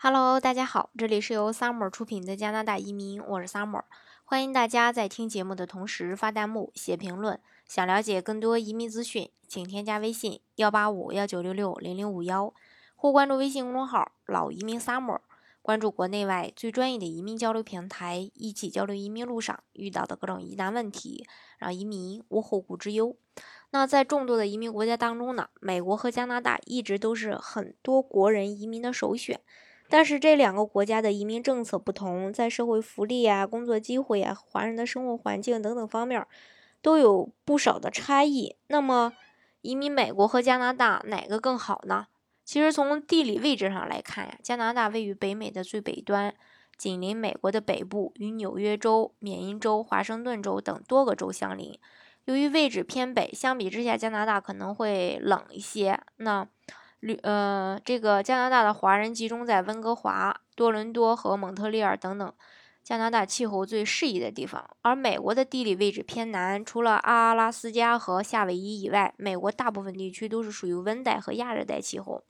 Hello，大家好，这里是由 Summer 出品的加拿大移民，我是 Summer，欢迎大家在听节目的同时发弹幕、写评论。想了解更多移民资讯，请添加微信幺八五幺九六六零零五幺，或关注微信公众号“老移民 Summer”，关注国内外最专业的移民交流平台，一起交流移民路上遇到的各种疑难问题，让移民无后顾之忧。那在众多的移民国家当中呢，美国和加拿大一直都是很多国人移民的首选。但是这两个国家的移民政策不同，在社会福利啊、工作机会啊、华人的生活环境等等方面，都有不少的差异。那么，移民美国和加拿大哪个更好呢？其实从地理位置上来看呀，加拿大位于北美的最北端，紧邻美国的北部，与纽约州、缅因州、华盛顿州等多个州相邻。由于位置偏北，相比之下，加拿大可能会冷一些。那旅呃，这个加拿大的华人集中在温哥华、多伦多和蒙特利尔等等加拿大气候最适宜的地方。而美国的地理位置偏南，除了阿拉斯加和夏威夷以外，美国大部分地区都是属于温带和亚热带气候。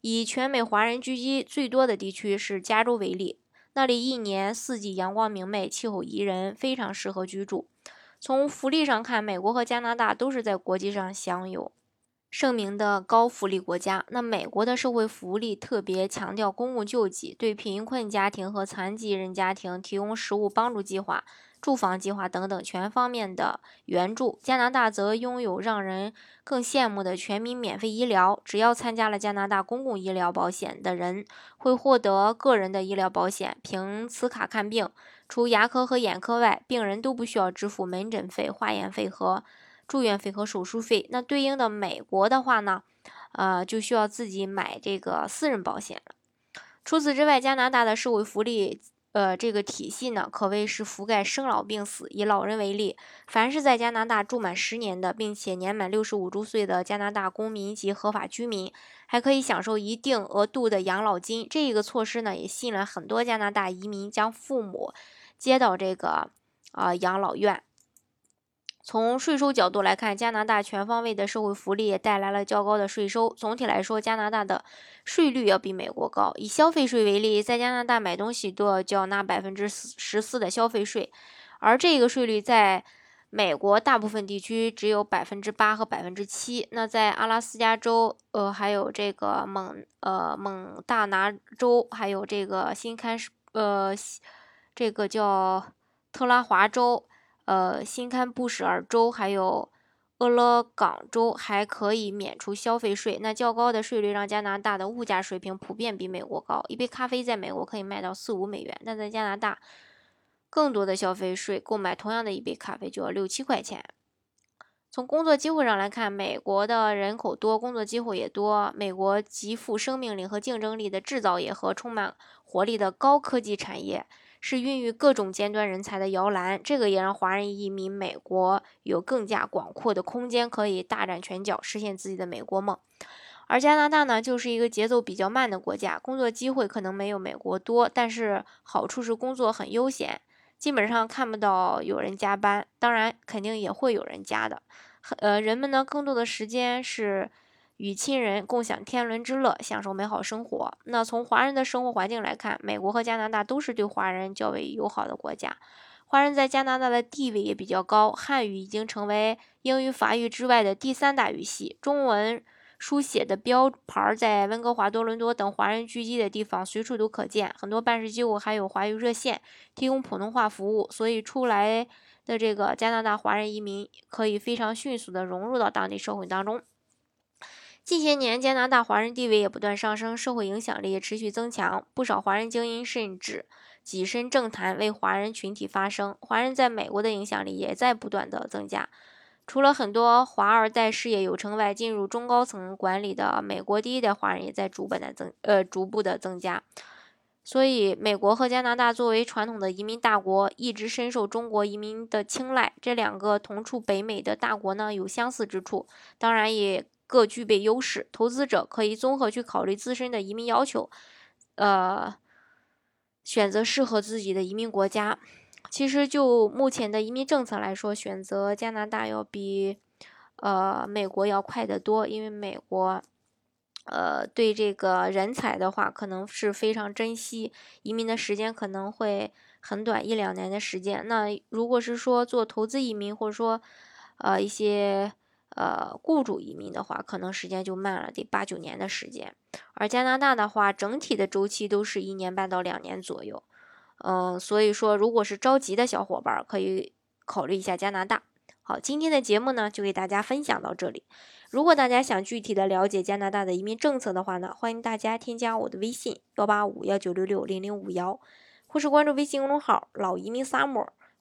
以全美华人聚集最多的地区是加州为例，那里一年四季阳光明媚，气候宜人，非常适合居住。从福利上看，美国和加拿大都是在国际上享有。盛名的高福利国家，那美国的社会福利特别强调公共救济，对贫困家庭和残疾人家庭提供食物帮助计划、住房计划等等全方面的援助。加拿大则拥有让人更羡慕的全民免费医疗，只要参加了加拿大公共医疗保险的人，会获得个人的医疗保险，凭此卡看病，除牙科和眼科外，病人都不需要支付门诊费、化验费和。住院费和手术费，那对应的美国的话呢，呃，就需要自己买这个私人保险了。除此之外，加拿大的社会福利，呃，这个体系呢，可谓是覆盖生老病死。以老人为例，凡是在加拿大住满十年的，并且年满六十五周岁的加拿大公民及合法居民，还可以享受一定额度的养老金。这个措施呢，也吸引了很多加拿大移民将父母接到这个啊养老院。从税收角度来看，加拿大全方位的社会福利也带来了较高的税收。总体来说，加拿大的税率要比美国高。以消费税为例，在加拿大买东西都要缴纳百分之十四的消费税，而这个税率在美国大部分地区只有百分之八和百分之七。那在阿拉斯加州，呃，还有这个蒙呃蒙大拿州，还有这个新堪呃这个叫特拉华州。呃，新堪布什尔州还有俄勒冈州还可以免除消费税。那较高的税率让加拿大的物价水平普遍比美国高。一杯咖啡在美国可以卖到四五美元，但在加拿大，更多的消费税，购买同样的一杯咖啡就要六七块钱。从工作机会上来看，美国的人口多，工作机会也多。美国极富生命力和竞争力的制造业和充满活力的高科技产业。是孕育各种尖端人才的摇篮，这个也让华人移民美国有更加广阔的空间，可以大展拳脚，实现自己的美国梦。而加拿大呢，就是一个节奏比较慢的国家，工作机会可能没有美国多，但是好处是工作很悠闲，基本上看不到有人加班，当然肯定也会有人加的。呃，人们呢，更多的时间是。与亲人共享天伦之乐，享受美好生活。那从华人的生活环境来看，美国和加拿大都是对华人较为友好的国家。华人在加拿大的地位也比较高，汉语已经成为英语、法语之外的第三大语系。中文书写的标牌在温哥华、多伦多等华人聚集的地方随处都可见。很多办事机构还有华语热线提供普通话服务，所以出来的这个加拿大华人移民可以非常迅速地融入到当地社会当中。近些年，加拿大华人地位也不断上升，社会影响力也持续增强。不少华人精英甚至跻身政坛，为华人群体发声。华人在美国的影响力也在不断的增加。除了很多华二代事业有成外，进入中高层管理的美国第一代华人也在逐步的增呃逐步的增加。所以，美国和加拿大作为传统的移民大国，一直深受中国移民的青睐。这两个同处北美的大国呢，有相似之处，当然也。各具备优势，投资者可以综合去考虑自身的移民要求，呃，选择适合自己的移民国家。其实就目前的移民政策来说，选择加拿大要比呃美国要快得多，因为美国呃，对这个人才的话，可能是非常珍惜，移民的时间可能会很短，一两年的时间。那如果是说做投资移民，或者说呃一些呃雇主移民的话，可能时间就慢了，得八九年的时间。而加拿大的话，整体的周期都是一年半到两年左右。嗯，所以说，如果是着急的小伙伴，可以考虑一下加拿大。好，今天的节目呢，就给大家分享到这里。如果大家想具体的了解加拿大的移民政策的话呢，欢迎大家添加我的微信幺八五幺九六六零零五幺，或是关注微信公众号“老移民 summer”，